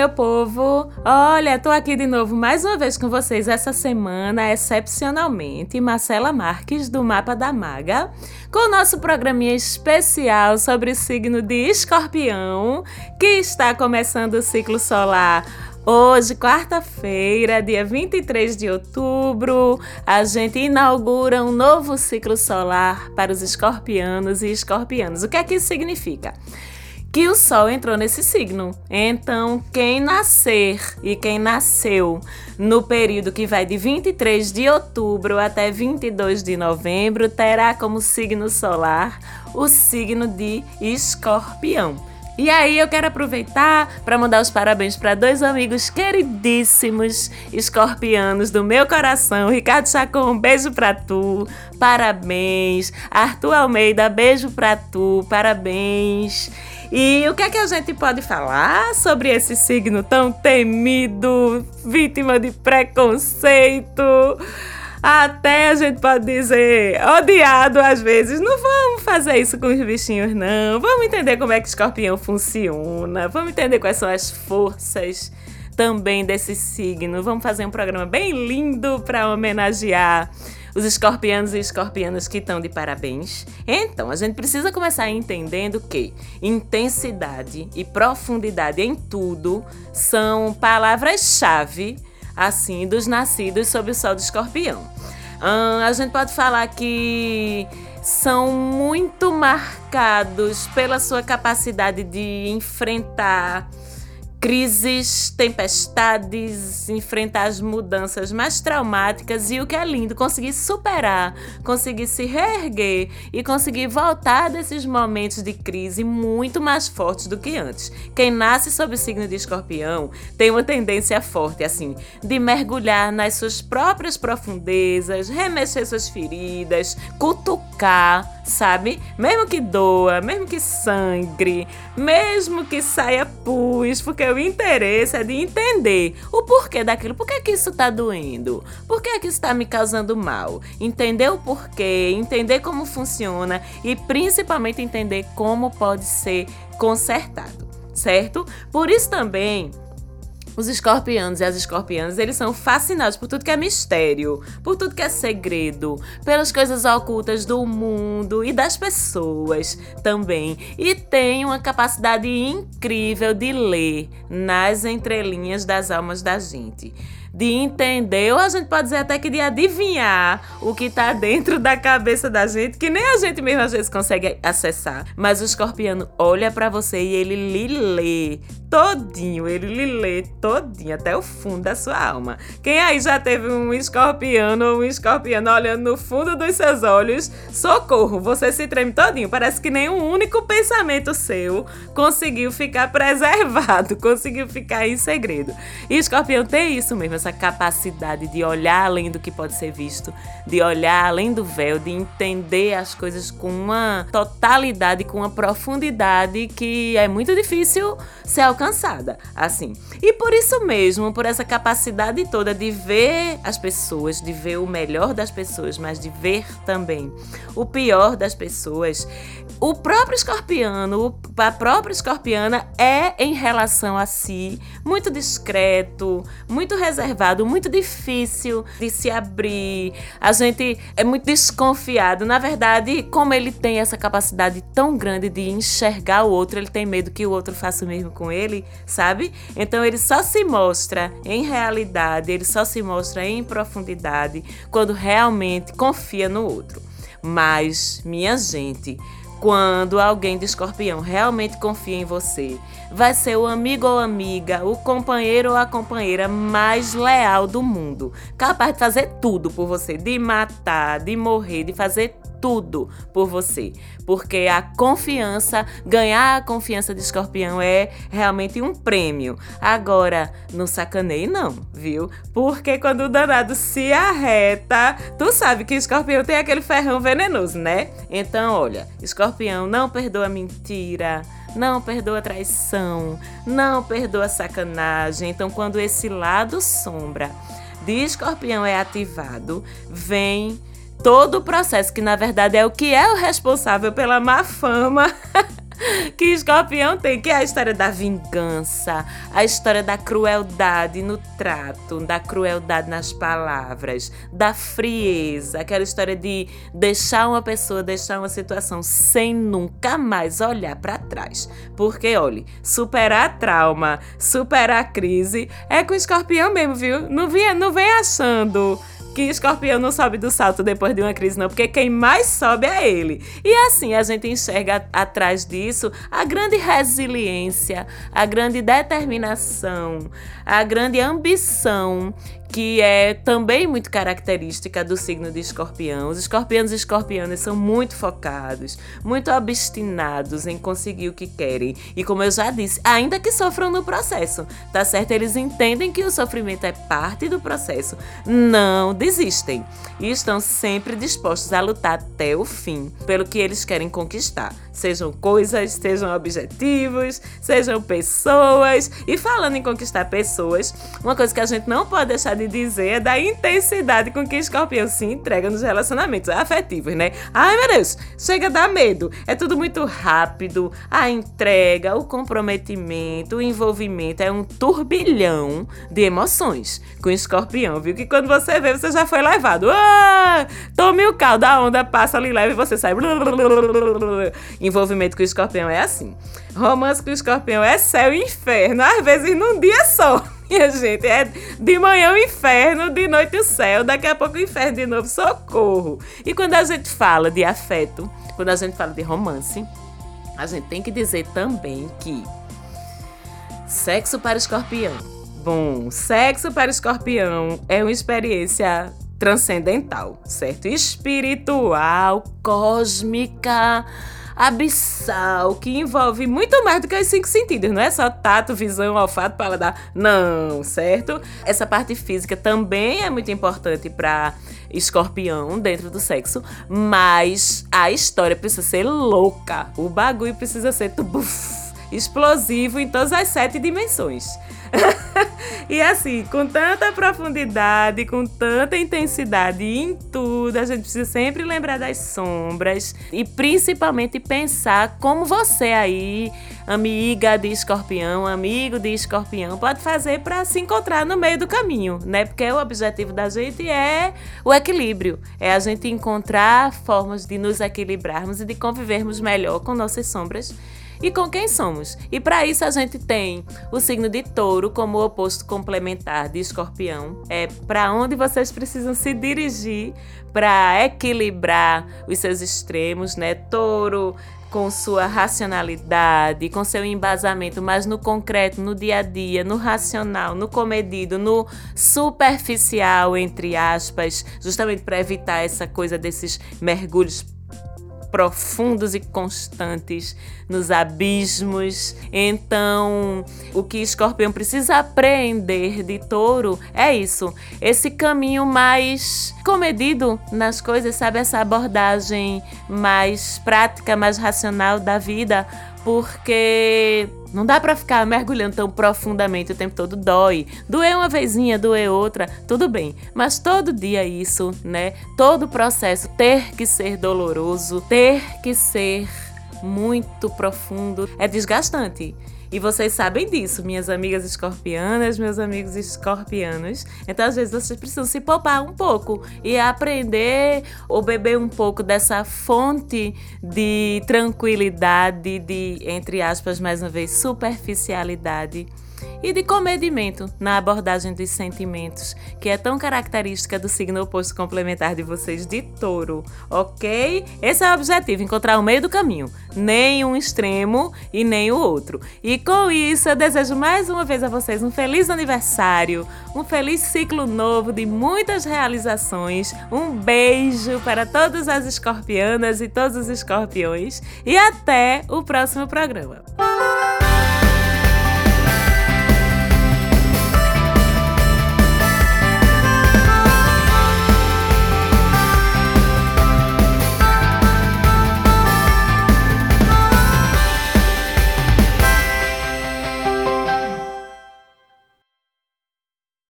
meu povo? Olha, tô aqui de novo mais uma vez com vocês essa semana, excepcionalmente, Marcela Marques, do Mapa da Maga, com o nosso programinha especial sobre o signo de Escorpião, que está começando o ciclo solar Hoje, quarta-feira, dia 23 de outubro, a gente inaugura um novo ciclo solar para os escorpianos e escorpianos. O que é que isso significa? Que o Sol entrou nesse signo. Então, quem nascer e quem nasceu no período que vai de 23 de outubro até 22 de novembro terá como signo solar o signo de Escorpião. E aí eu quero aproveitar para mandar os parabéns para dois amigos queridíssimos escorpianos do meu coração. Ricardo Chacon, um beijo para tu. Parabéns. Arthur Almeida, beijo para tu. Parabéns. E o que é que a gente pode falar sobre esse signo tão temido, vítima de preconceito? Até a gente pode dizer odiado às vezes. Não vamos fazer isso com os bichinhos, não. Vamos entender como é que escorpião funciona. Vamos entender quais são as forças também desse signo. Vamos fazer um programa bem lindo para homenagear os escorpianos e escorpianas que estão de parabéns. Então, a gente precisa começar entendendo que intensidade e profundidade em tudo são palavras-chave, assim, dos nascidos sob o sol do escorpião. Hum, a gente pode falar que são muito marcados pela sua capacidade de enfrentar crises, tempestades, enfrentar as mudanças mais traumáticas e o que é lindo, conseguir superar, conseguir se reerguer e conseguir voltar desses momentos de crise muito mais fortes do que antes. Quem nasce sob o signo de escorpião tem uma tendência forte, assim, de mergulhar nas suas próprias profundezas, remexer suas feridas, cutucar sabe? Mesmo que doa, mesmo que sangre, mesmo que saia pus, porque o interesse é de entender o porquê daquilo. Por que, que isso tá doendo? Por que, que isso tá me causando mal? Entender o porquê, entender como funciona e principalmente entender como pode ser consertado, certo? Por isso também os escorpianos e as escorpianas, eles são fascinados por tudo que é mistério, por tudo que é segredo, pelas coisas ocultas do mundo e das pessoas também. E tem uma capacidade incrível de ler nas entrelinhas das almas da gente de entender, ou a gente pode dizer até que de adivinhar o que está dentro da cabeça da gente, que nem a gente mesmo às vezes consegue acessar. Mas o escorpiano olha para você e ele lhe lê todinho, ele lhe lê todinho, até o fundo da sua alma. Quem aí já teve um escorpiano ou um escorpiano olhando no fundo dos seus olhos, socorro, você se treme todinho. Parece que nenhum único pensamento seu conseguiu ficar preservado, conseguiu ficar em segredo. E escorpião tem isso mesmo, essa capacidade de olhar além do que pode ser visto, de olhar além do véu, de entender as coisas com uma totalidade, com uma profundidade que é muito difícil ser alcançada, assim. E por isso mesmo, por essa capacidade toda de ver as pessoas, de ver o melhor das pessoas, mas de ver também o pior das pessoas, o próprio escorpiano, a própria escorpiana é em relação a si muito discreto, muito reservado, muito difícil de se abrir. A gente é muito desconfiado. Na verdade, como ele tem essa capacidade tão grande de enxergar o outro, ele tem medo que o outro faça o mesmo com ele, sabe? Então ele só se mostra em realidade, ele só se mostra em profundidade quando realmente confia no outro. Mas, minha gente, quando alguém de escorpião realmente confia em você, vai ser o amigo ou amiga, o companheiro ou a companheira mais leal do mundo, capaz de fazer tudo por você, de matar, de morrer, de fazer tudo por você. Porque a confiança, ganhar a confiança de escorpião é realmente um prêmio. Agora, não sacanei não, viu? Porque quando o danado se arreta, tu sabe que escorpião tem aquele ferrão venenoso, né? Então, olha, escorpião não perdoa mentira, não perdoa traição, não perdoa sacanagem. Então, quando esse lado sombra de escorpião é ativado, vem todo o processo, que na verdade é o que é o responsável pela má fama que escorpião tem, que é a história da vingança, a história da crueldade no trato, da crueldade nas palavras, da frieza, aquela história de deixar uma pessoa, deixar uma situação sem nunca mais olhar para trás. Porque, olhe, superar trauma, superar crise é com escorpião mesmo, viu? Não vem, não vem achando que escorpião não sobe do salto depois de uma crise, não, porque quem mais sobe é ele. E assim a gente enxerga atrás disso a grande resiliência, a grande determinação, a grande ambição que é também muito característica do signo de escorpião. Os escorpianos e escorpianas são muito focados, muito obstinados em conseguir o que querem. E como eu já disse, ainda que sofram no processo, tá certo? Eles entendem que o sofrimento é parte do processo, não desistem e estão sempre dispostos a lutar até o fim pelo que eles querem conquistar. Sejam coisas, sejam objetivos, sejam pessoas. E falando em conquistar pessoas, uma coisa que a gente não pode deixar de dizer é da intensidade com que escorpião se entrega nos relacionamentos afetivos, né? Ai meu Deus, chega a dar medo. É tudo muito rápido. A entrega, o comprometimento, o envolvimento é um turbilhão de emoções com escorpião, viu? Que quando você vê, você já foi levado. Ah, tome o caldo, a onda passa ali leve e você sai. Envolvimento com o escorpião é assim. Romance com o escorpião é céu e inferno, às vezes num dia só. Minha gente, é de manhã o inferno, de noite o céu, daqui a pouco o inferno de novo, socorro. E quando a gente fala de afeto, quando a gente fala de romance, a gente tem que dizer também que sexo para escorpião. Bom, sexo para escorpião é uma experiência transcendental, certo? Espiritual, cósmica abissal que envolve muito mais do que os cinco sentidos, não é só tato, visão, olfato, paladar, não, certo? Essa parte física também é muito importante para escorpião dentro do sexo, mas a história precisa ser louca, o bagulho precisa ser tubuf, explosivo em todas as sete dimensões. e assim, com tanta profundidade, com tanta intensidade em tudo, a gente precisa sempre lembrar das sombras e principalmente pensar como você aí, amiga de escorpião, amigo de escorpião, pode fazer para se encontrar no meio do caminho, né? Porque o objetivo da gente é o equilíbrio, é a gente encontrar formas de nos equilibrarmos e de convivermos melhor com nossas sombras e com quem somos. E para isso a gente tem o signo de touro como oposto complementar de escorpião. É para onde vocês precisam se dirigir para equilibrar os seus extremos, né? Touro com sua racionalidade, com seu embasamento, mas no concreto, no dia a dia, no racional, no comedido, no superficial, entre aspas, justamente para evitar essa coisa desses mergulhos profundos e constantes nos abismos. Então, o que Escorpião precisa aprender de Touro é isso, esse caminho mais comedido nas coisas, sabe essa abordagem mais prática, mais racional da vida, porque não dá para ficar mergulhando tão profundamente o tempo todo, dói. Doer uma vezinha, doer outra, tudo bem. Mas todo dia isso, né? Todo processo ter que ser doloroso, ter que ser muito profundo, é desgastante. E vocês sabem disso, minhas amigas escorpianas, meus amigos escorpianos. Então, às vezes, vocês precisam se poupar um pouco e aprender ou beber um pouco dessa fonte de tranquilidade, de, entre aspas, mais uma vez, superficialidade e de comedimento na abordagem dos sentimentos, que é tão característica do signo oposto complementar de vocês de touro, ok? Esse é o objetivo, encontrar o meio do caminho, nem um extremo e nem o outro. E com isso, eu desejo mais uma vez a vocês um feliz aniversário, um feliz ciclo novo de muitas realizações, um beijo para todas as escorpianas e todos os escorpiões e até o próximo programa.